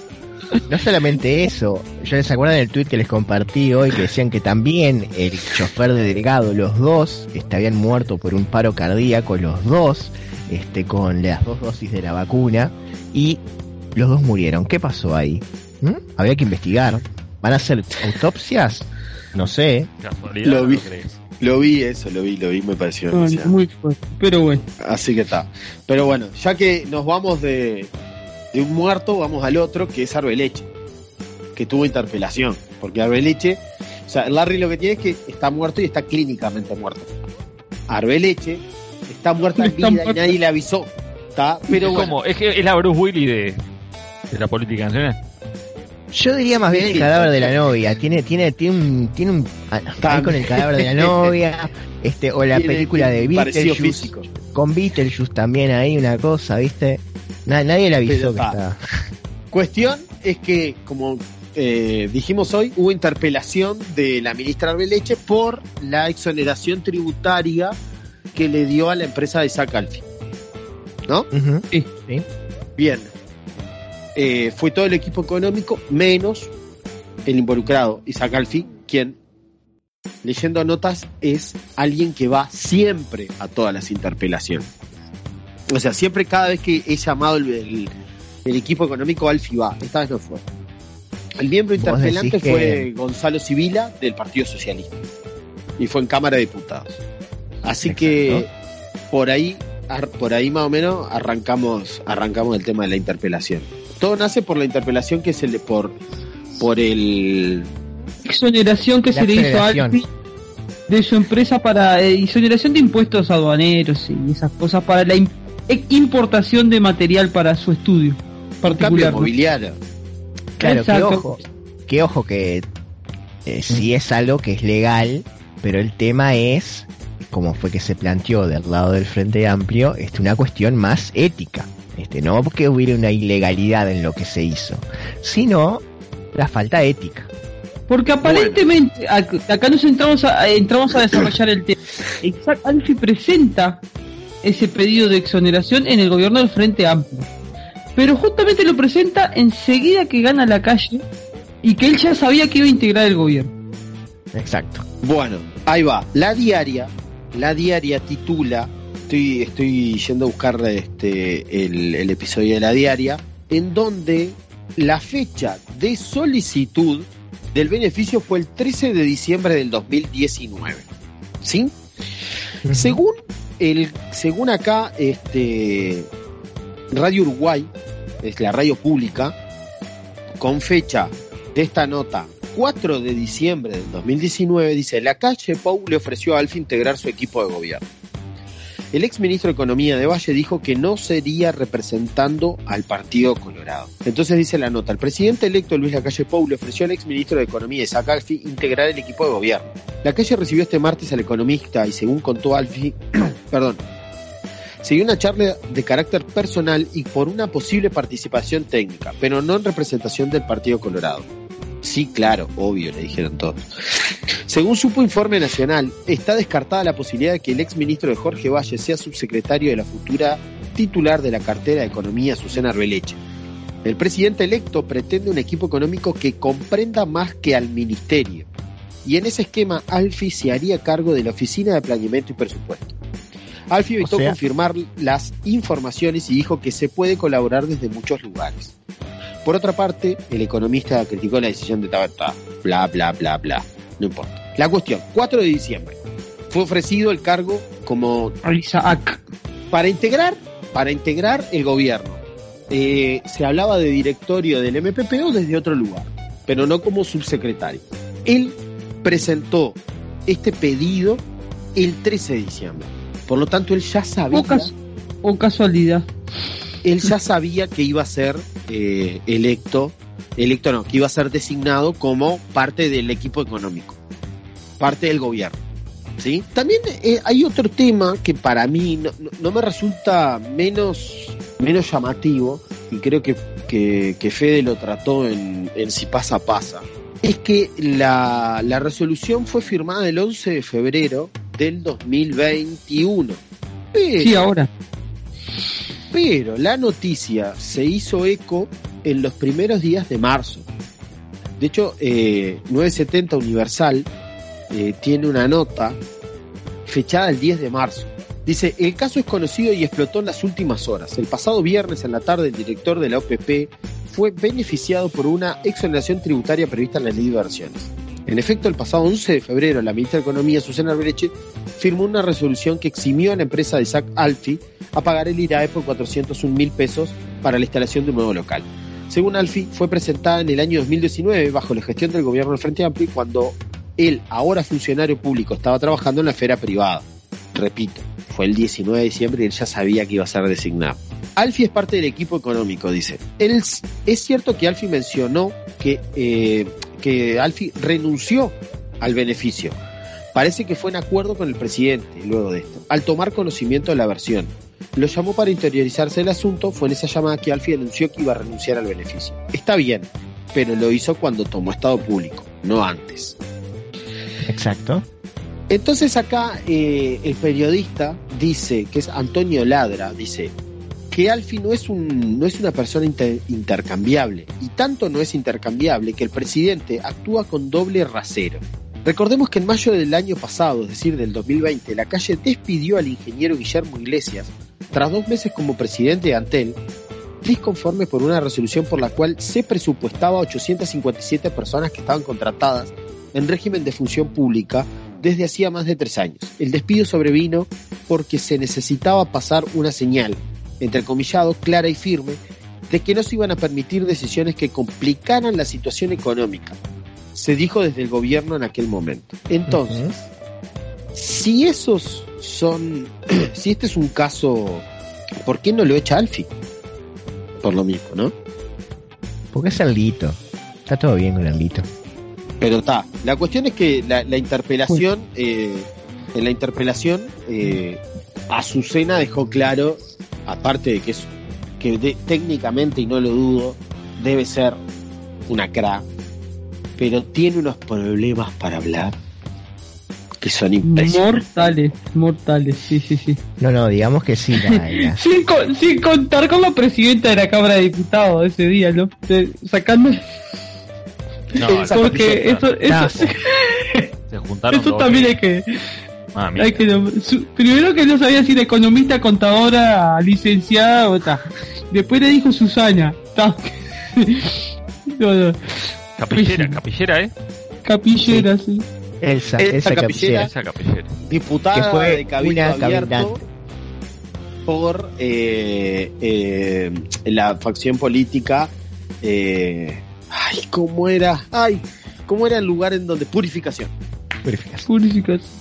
No solamente eso, yo les acuerdan el tweet que les compartí hoy que decían que también el chofer de Delgado, los dos, este, habían muerto por un paro cardíaco, los dos, este, con las dos dosis de la vacuna, y los dos murieron. ¿Qué pasó ahí? ¿Mm? Habría que investigar. ¿Van a hacer autopsias? No sé. Lo vi. Lo vi eso, lo vi, lo vi, me pareció No, muy fuerte. Pero bueno. Así que está. Pero bueno, ya que nos vamos de, de un muerto, vamos al otro, que es Arbeleche, que tuvo interpelación. Porque Arbeleche, o sea, Larry lo que tiene es que está muerto y está clínicamente muerto. Arbeleche está muerta en vida y muerto. nadie le avisó. ¿Está? Pero es bueno, como, es que es la Bruce Willis de, de la política nacional. Yo diría más bien el cadáver de la novia. Tiene, tiene, tiene un, tiene un, ahí con el cadáver de la novia, este, o la tiene película de Beetlejuice, con Beetlejuice también ahí una cosa, ¿viste? Na- nadie le avisó Pero que está. Cuestión es que, como eh, dijimos hoy, hubo interpelación de la ministra Arbeleche por la exoneración tributaria que le dio a la empresa de Isaac Alfi. ¿No? Sí. Sí. Bien. Eh, fue todo el equipo económico menos el involucrado, Isaac Alfi, quien, leyendo notas, es alguien que va siempre a todas las interpelaciones. O sea, siempre cada vez que es llamado el, el- el equipo económico, Alfi va. Esta vez no fue. El miembro interpelante que- fue Gonzalo Sibila del Partido Socialista. Y fue en Cámara de Diputados. Así que por ahí, por ahí más o menos arrancamos, arrancamos el tema de la interpelación. Todo nace por la interpelación que se le por por el Exoneración que La se le hizo a de su empresa para eh, exoneración de impuestos aduaneros y esas cosas para la e- importación de material para su estudio cambio particular. mobiliario. Claro, que Exacto. ojo, que ojo que eh, sí es algo que es legal, pero el tema es, como fue que se planteó del lado del Frente Amplio, este, una cuestión más ética. Este, no porque hubiera una ilegalidad en lo que se hizo, sino la falta ética. Porque aparentemente, ac- acá nos entramos a, a- entramos a desarrollar el tema. Exact Alfi presenta ese pedido de exoneración en el gobierno del Frente Amplio. Pero justamente lo presenta enseguida que gana la calle y que él ya sabía que iba a integrar el gobierno. Exacto. Bueno, ahí va. La diaria, la diaria titula, estoy, estoy yendo a buscar este, el, el episodio de la diaria, en donde la fecha de solicitud del beneficio fue el 13 de diciembre del 2019. ¿Sí? Según el, según acá, este Radio Uruguay, es la radio pública, con fecha de esta nota 4 de diciembre del 2019, dice, la calle Pou le ofreció a Alfi integrar su equipo de gobierno. El ex ministro de Economía de Valle dijo que no sería representando al Partido Colorado. Entonces dice la nota, el presidente electo Luis Lacalle Pou le ofreció al ex ministro de Economía Isaac Alfi integrar el equipo de gobierno. La calle recibió este martes al economista y según contó Alfi, perdón, siguió una charla de carácter personal y por una posible participación técnica, pero no en representación del Partido Colorado. Sí, claro, obvio, le dijeron todos. Según supo Informe Nacional, está descartada la posibilidad de que el ex ministro de Jorge Valle sea subsecretario de la futura titular de la cartera de Economía, Susana Arbeleche. El presidente electo pretende un equipo económico que comprenda más que al ministerio. Y en ese esquema, Alfi se haría cargo de la Oficina de Planeamiento y Presupuesto. Alfi evitó sea- confirmar las informaciones y dijo que se puede colaborar desde muchos lugares. Por otra parte, el economista criticó la decisión de Tabata. Bla, bla, bla, bla. No importa. La cuestión, 4 de diciembre. Fue ofrecido el cargo como Isaac. para integrar, para integrar el gobierno. Eh, se hablaba de directorio del MPP o desde otro lugar, pero no como subsecretario. Él presentó este pedido el 13 de diciembre. Por lo tanto, él ya sabía, O, cas- o casualidad. Él ya sabía que iba a ser eh, electo, electo no, que iba a ser designado como parte del equipo económico, parte del gobierno. ¿sí? También eh, hay otro tema que para mí no, no- no me resulta menos, menos llamativo, y creo que, que, que Fede lo trató en, en Si pasa, pasa. Es que la, la resolución fue firmada el 11 de febrero del 2021. Pero, Sí, ahora. Pero la noticia se hizo eco en los primeros días de marzo. De hecho, eh, 970 Universal eh, tiene una nota fechada el 10 de marzo. Dice, el caso es conocido y explotó en las últimas horas. El pasado viernes en la tarde el director de la OPP fue beneficiado por una exoneración tributaria prevista en la ley de inversiones. En efecto, el pasado 11 de febrero, la ministra de Economía, Susana Arbeleche, firmó una resolución que eximió a la empresa de Isaac Alfi a pagar el IRAE por 401 mil pesos para la instalación de un nuevo local. Según Alfi, fue presentada en el año 2019 bajo la gestión del gobierno del Frente Amplio cuando él, ahora funcionario público, estaba trabajando en la esfera privada. Repito, fue el 19 de diciembre y él ya sabía que iba a ser designado. Alfi es parte del equipo económico, dice. Es cierto que Alfi mencionó que, eh, que Alfi renunció al beneficio. Parece que fue en acuerdo con el presidente luego de esto, al tomar conocimiento de la versión. Lo llamó para interiorizarse del asunto, fue en esa llamada que Alfi anunció que iba a renunciar al beneficio. Está bien, pero lo hizo cuando tomó estado público, no antes. Exacto. Entonces acá eh, el periodista dice, que es Antonio Ladra, dice que Alfi no es, no es una persona inter- intercambiable, y tanto no es intercambiable que el presidente actúa con doble rasero. Recordemos que en mayo del año pasado, es decir, del 2020, la calle despidió al ingeniero Guillermo Iglesias tras dos meses como presidente de Antel, disconforme por una resolución por la cual se presupuestaba a 857 personas que estaban contratadas en régimen de función pública desde hacía más de tres años. El despido sobrevino porque se necesitaba pasar una señal, entrecomillado, clara y firme, de que no se iban a permitir decisiones que complicaran la situación económica. Se dijo desde el gobierno en aquel momento. Entonces, si esos son, si este es un caso, ¿por qué no lo echa Alfi? Por lo mismo, ¿no? Porque es Alito. Está todo bien con Alito. Pero está. La cuestión es que la, la interpelación, eh, en la interpelación, eh, Azucena dejó claro, aparte de que es que de- técnicamente y no lo dudo, debe ser una cra, pero tiene unos problemas para hablar. que son impresionantes. Mortales, mortales, sí, sí, sí. No, no, digamos que sí. la- Sin, con- sin contar con la presidenta de la Cámara de Diputados ese día, ¿no? De- sacando. No, Porque eso, eso, Ah, se juntaron eso también hay que, Ah, que su- primero que no sabía si era economista, contadora, licenciada o tal. Después le dijo Susana. Ta. No, no, Capillera, capillera, ¿eh? Capillera, sí. Elsa, Esa capillera. Capillera. Esa capillera. diputada Que fue de Cabildo Abierto por eh, eh, la facción política. eh, ay, ¿cómo era? Ay, ¿cómo era el lugar en donde purificación? Purificación. Purificación.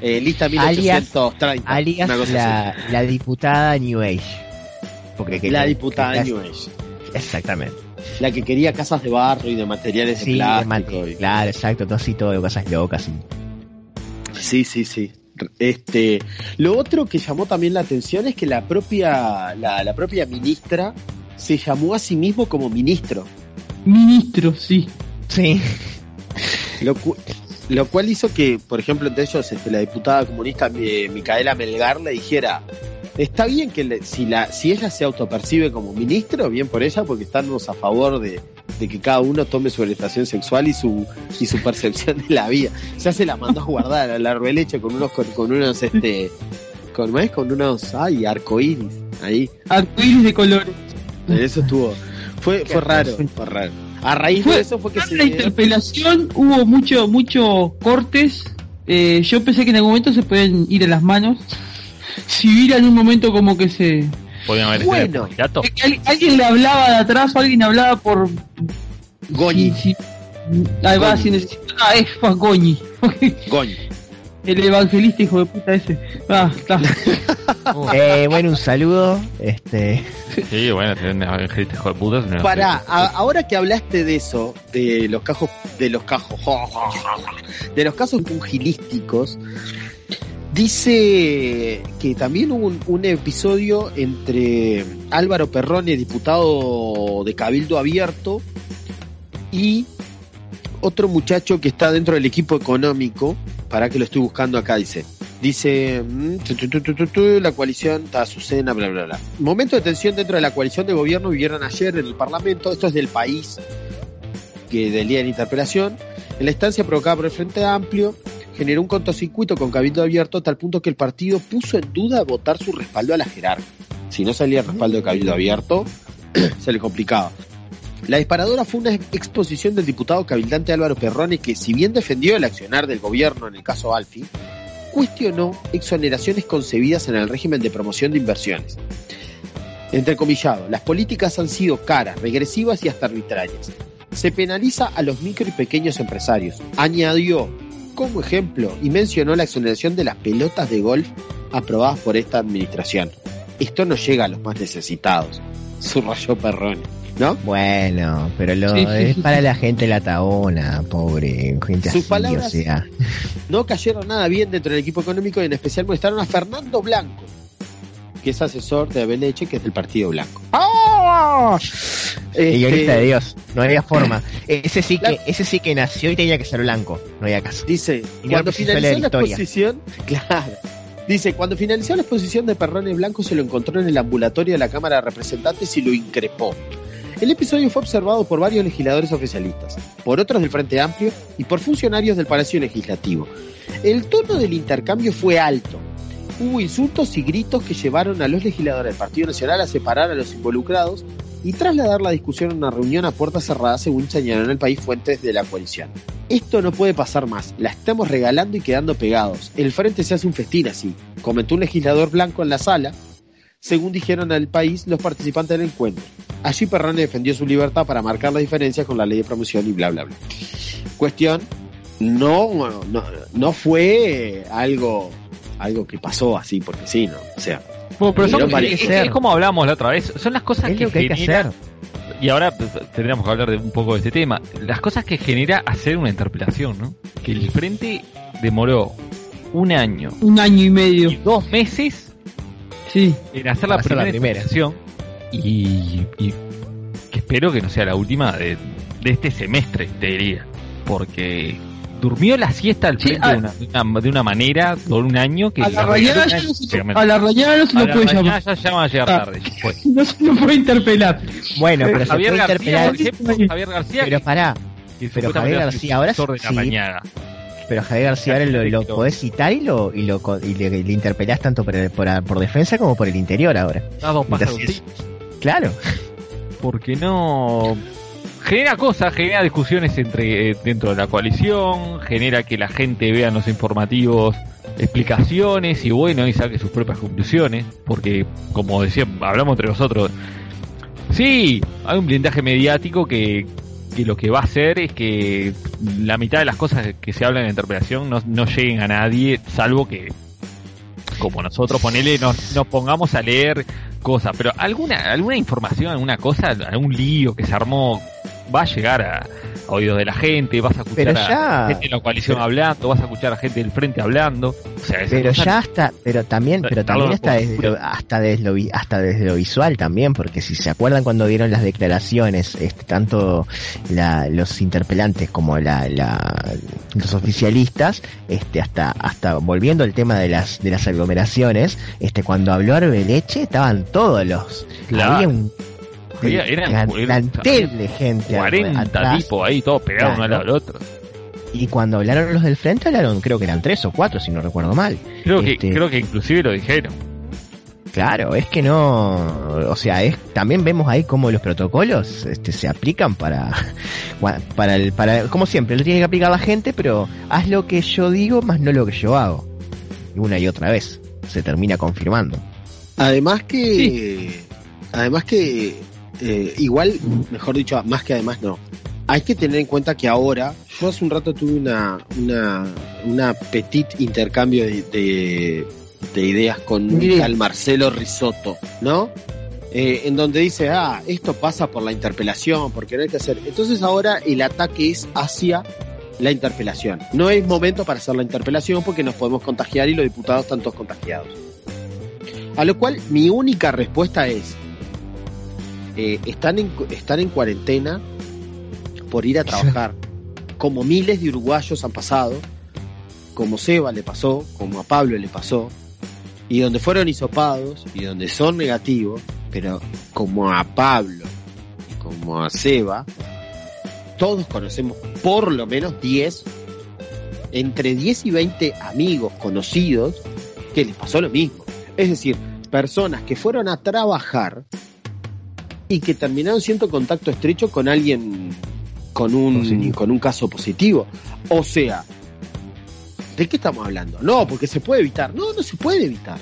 Eh, lista Alias- 1830. Alias una cosa la, la diputada New Age. Porque así. que- La diputada que- New Age. Exactamente. La que quería casas de barro y de materiales Sí, de plástico. y- claro, exacto, todo así, todo de cosas locas. y- Sí, sí, sí. Este, lo otro que llamó también la atención es que la propia, la, la propia ministra se llamó a sí mismo como ministro, Ministro, sí. Sí. lo, lo cual hizo que, por ejemplo, entre ellos este, la diputada comunista eh, Micaela Melgar le dijera, está bien que le- si, la, si ella se autopercibe como ministro, bien por ella, porque estamos a favor de, de que cada uno tome su orientación sexual y su, y su percepción de la vida. Ya se la mandó a guardar al arbeleche con unos, con, con unos, este, con unos, ay, arcoíris, ahí. Arcoíris de colores. Eso estuvo, fue, fue raro, fue raro. A raíz Fue- de eso fue que En se la dieron- interpelación hubo mucho, muchos cortes. Eh, yo pensé que en algún momento se pueden ir a las manos. Si Vira en un momento como que se... Podrían haber Bueno. candidato. que al- alguien le hablaba de atrás o alguien hablaba por... Goñi. Sí, sí. Ahí va, Goñi. si necesita... Ah, es Goñi. Goñi. El evangelista hijo de puta ese. Ah, está. Eh, bueno, un saludo. Este, Sí, bueno, evangelista hijo de puta. no a- ahora que hablaste de eso, de los cajos, de los cajos, de los casos pugilísticos, dice que también hubo un, un episodio entre Álvaro Perrone, diputado de Cabildo Abierto, y otro muchacho que está dentro del equipo económico, para que lo estoy buscando acá, dice. Dice, mm, la coalición está a su cena, bla, bla, bla. Momento de tensión dentro de la coalición de gobierno vivieron ayer en el Parlamento, esto es del país, que del día de la interpelación. En la instancia provocada por el Frente Amplio, generó un cortocircuito con Cabildo Abierto a tal punto que el partido puso en duda votar su respaldo a la jerarca. Si no salía el respaldo de Cabildo Abierto, se le complicaba. La disparadora fue una exposición del diputado cabildante Álvaro Perrone que, si bien defendió el accionar del gobierno en el caso Alfi, cuestionó exoneraciones concebidas en el régimen de promoción de inversiones. Entrecomillado, las políticas han sido caras, regresivas y hasta arbitrarias. Se penaliza a los micro y pequeños empresarios. Añadió como ejemplo y mencionó la exoneración de las pelotas de golf aprobadas por esta administración. Esto no llega a los más necesitados. Subrayó Perrone. ¿No? bueno, pero lo Sí, es sí, para sí. la gente la taona, pobre gente Sus así, palabras- o sea. no cayeron nada bien dentro del equipo económico y en especial molestaron a Fernando Blanco, que es asesor de Abeleche, que es del Partido Blanco. ¡Ah! Y Este, ahorita de Dios, no había forma. Ese sí que, La- ese sí que nació y tenía que ser blanco, no había caso. Dice, Y cuando finalizó la historia. exposición, claro. Dice, cuando finalizó la exposición de Perrone Blanco se lo encontró en el ambulatorio de la Cámara de Representantes y lo increpó. El episodio fue observado por varios legisladores oficialistas, por otros del Frente Amplio y por funcionarios del Palacio Legislativo. El tono del intercambio fue alto. Hubo insultos y gritos que llevaron a los legisladores del Partido Nacional a separar a los involucrados y trasladar la discusión a una reunión a puerta cerrada, según señalaron el país fuentes de la coalición. Esto no puede pasar más, la estamos regalando y quedando pegados. El frente se hace un festín así, comentó un legislador blanco en la sala, según dijeron al país los participantes del encuentro. Allí Perrone defendió su libertad para marcar las diferencias con la ley de promoción y bla bla bla. Cuestión, no, no, no fue algo, algo que pasó así porque sí, ¿no? O sea, Bueno, pero son- Pero parece es, como hablamos la otra vez. Son las cosas Es que, lo que hay que genera- hacer. Y ahora tendríamos que hablar de un poco de este tema. Las cosas que genera hacer una interpelación, ¿no? Que el frente demoró un año Un año y medio. y dos meses Sí. en hacer la hacer la primera, primera. interpelación y, y que espero que no sea la última de, de este semestre, te diría. Porque durmió la siesta al Sí, frente a- de, una, de, una, de una manera por un año que A la verdad ya no se, a la no se lo la puede rayada llamar. ya, ya va a llegar Ah. tarde. fue. No se lo puede interpelar. Bueno, pero se Javier puede García, interpelar. por ejemplo, Javier García, Pero pará, pero Javier García ahora sí. Pero Javier García ahora lo, lo podés citar y lo, y lo co- y le, le interpelás tanto por, el- por, por defensa como por el interior ahora. Entonces-. Claro. porque no genera cosas, genera discusiones entre eh, dentro de la coalición, genera que la gente vea en los informativos explicaciones y bueno, y saque sus propias conclusiones, porque como decía, hablamos entre nosotros, sí, hay un blindaje mediático que, que lo que va a hacer es que la mitad de las cosas que se hablan en la interpelación no, no lleguen a nadie, salvo que como nosotros ponele nos, nos pongamos a leer cosas, pero alguna alguna información, alguna cosa, algún lío que se armó va a llegar a, oídos de la gente, vas a escuchar Pero a ya- gente de la coalición hablando, vas a escuchar a gente del frente hablando, o sea, Pero ya hasta, pero también, pero también hasta desde lo, hasta desde lo, hasta desde lo visual también, porque si se acuerdan cuando dieron las declaraciones, este, tanto la, los interpelantes como la, la, los oficialistas, este, hasta, hasta volviendo al tema de las, de las aglomeraciones, este, cuando habló Arbeleche estaban todos los, Claro. había un Había- eran- plantel de gente 40 atrás. tipos ahí, todos pegados uno al lado del otro. Y cuando hablaron los del frente hablaron, creo que eran tres o cuatro, si no recuerdo mal. Creo que, Este- creo que inclusive lo dijeron. Claro, es que no, o sea, es también vemos ahí cómo los protocolos este, se aplican para, para el, para, como siempre, lo tiene que aplicar la gente, pero haz lo que yo digo más no lo que yo hago. Y una y otra vez se termina confirmando. Además que, además que, eh, igual, mejor dicho, más que además no. Hay que tener en cuenta que ahora, yo hace un rato tuve una, una, una petit intercambio de, de, de ideas con un tal Marcelo Risotto, ¿no? Eh, en donde dice, ah, esto pasa por la interpelación, porque no hay que hacer. Entonces ahora el ataque es hacia la interpelación. No es momento para hacer la interpelación porque nos podemos contagiar y los diputados están todos contagiados. A lo cual mi única respuesta es, eh, están, en, están en cuarentena por ir a trabajar, como miles de uruguayos han pasado, como Seba le pasó, como a Pablo le pasó, y donde fueron hisopados y donde son negativos, pero como a Pablo y como a Seba, todos conocemos por lo menos 10, entre 10 y 20 amigos conocidos que les pasó lo mismo. Es decir, personas que fueron a trabajar y que terminaron siendo contacto estrecho con alguien con un, Positivo. con un caso positivo. O sea, ¿de qué estamos hablando? No, porque se puede evitar. No, no se puede evitar.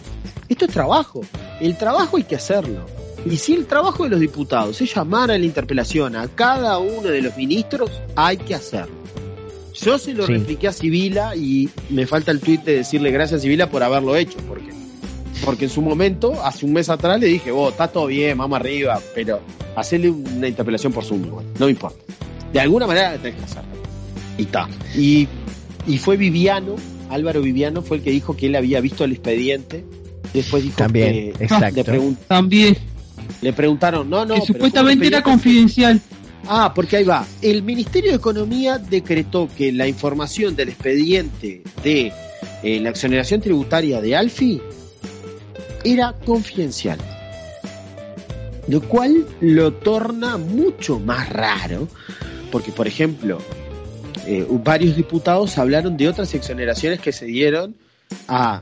Esto es trabajo. El trabajo hay que hacerlo. Y si el trabajo de los diputados es llamar a la interpelación a cada uno de los ministros, hay que hacerlo. Yo se lo Sí. repliqué a Sibila y me falta el tuit de decirle gracias a Sibila por haberlo hecho, porque, porque en su momento, hace un mes atrás, le dije, vos, está todo bien, vamos arriba, pero hacerle una interpelación por Zoom igual, no me importa. De alguna manera la tenés que hacer. Y está. Y, y fue Viviano, Álvaro Viviano fue el que dijo que él había visto el expediente. Después dijo También, que exacto. le, También. le preguntaron, no, no. que supuestamente era confidencial. Ah, porque ahí va. El Ministerio de Economía decretó que la información del expediente de eh, la exoneración tributaria de Alfi era confidencial. Lo cual lo torna mucho más raro, porque por ejemplo, eh, varios diputados hablaron de otras exoneraciones que se dieron a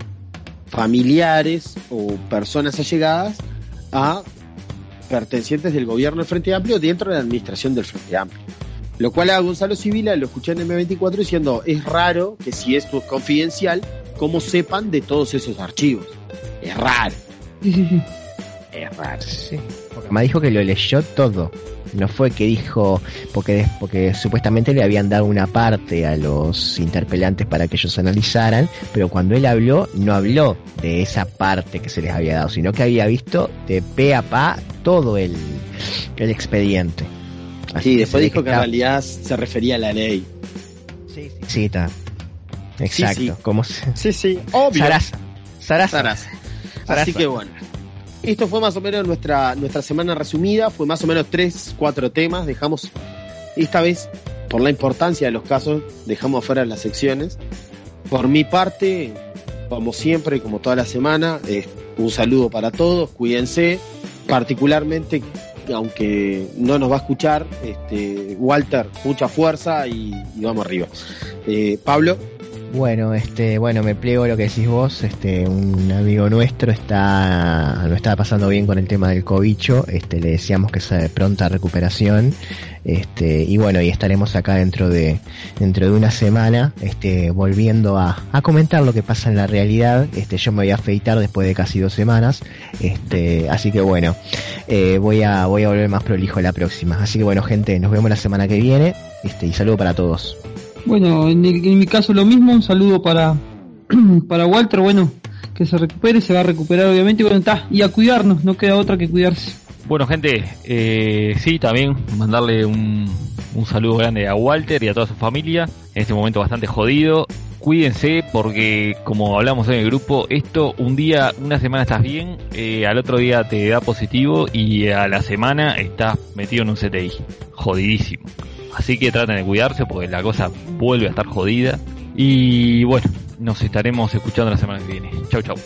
familiares o personas allegadas a pertenecientes del gobierno del Frente Amplio dentro de la administración del Frente Amplio. Lo cual a Gonzalo Civila lo escuché en M24 diciendo, es raro que si esto es confidencial, cómo sepan de todos esos archivos. Es raro, Sí, sí, sí. es raro. Porque me dijo que lo leyó todo. No fue que dijo, porque, porque supuestamente le habían dado una parte a los interpelantes para que ellos analizaran, pero cuando él habló, no habló de esa parte que se les había dado, sino que había visto de pe a pa todo el, el expediente. Así Sí, después dijo que en realidad se refería a la ley. Sí, está. Exacto. Sí, sí. Se... Sí, sí, obvio. Sarasa. Sarasa. Sarasa. Así que bueno. Esto fue más o menos nuestra, nuestra semana resumida. Fue más o menos tres, cuatro temas. Dejamos esta vez por la importancia de los casos, dejamos afuera las secciones. Por mi parte, como siempre, como toda la semana, eh, un saludo para todos, cuídense, particularmente, aunque no nos va a escuchar, este, Walter, mucha fuerza y, y vamos arriba. Eh, Pablo. Bueno, este, bueno, me pliego a lo que decís vos, este, un amigo nuestro está, lo estaba pasando bien con el tema del cobicho, este, le deseamos que sea de pronta recuperación, este, y bueno, y estaremos acá dentro de, dentro de una semana, este, volviendo a, a comentar lo que pasa en la realidad, este, yo me voy a afeitar después de casi dos semanas, este, así que bueno, eh, voy a, voy a volver más prolijo la próxima, así que bueno gente, nos vemos la semana que viene, este, y saludo para todos. Bueno, en, el- en mi caso lo mismo, un saludo para, para Walter, bueno, que se recupere, se va a recuperar obviamente, bueno, está, y a cuidarnos, no queda otra que cuidarse. Bueno, gente, eh, sí, también mandarle un, un saludo grande a Walter y a toda su familia en este momento bastante jodido. Cuídense porque, como hablamos en el grupo, esto un día, una semana estás bien, eh, al otro día te da positivo y a la semana estás metido en un CTI. Jodidísimo. Así que traten de cuidarse porque la cosa vuelve a estar jodida. Y bueno, nos estaremos escuchando la semana que viene. Chau, chau.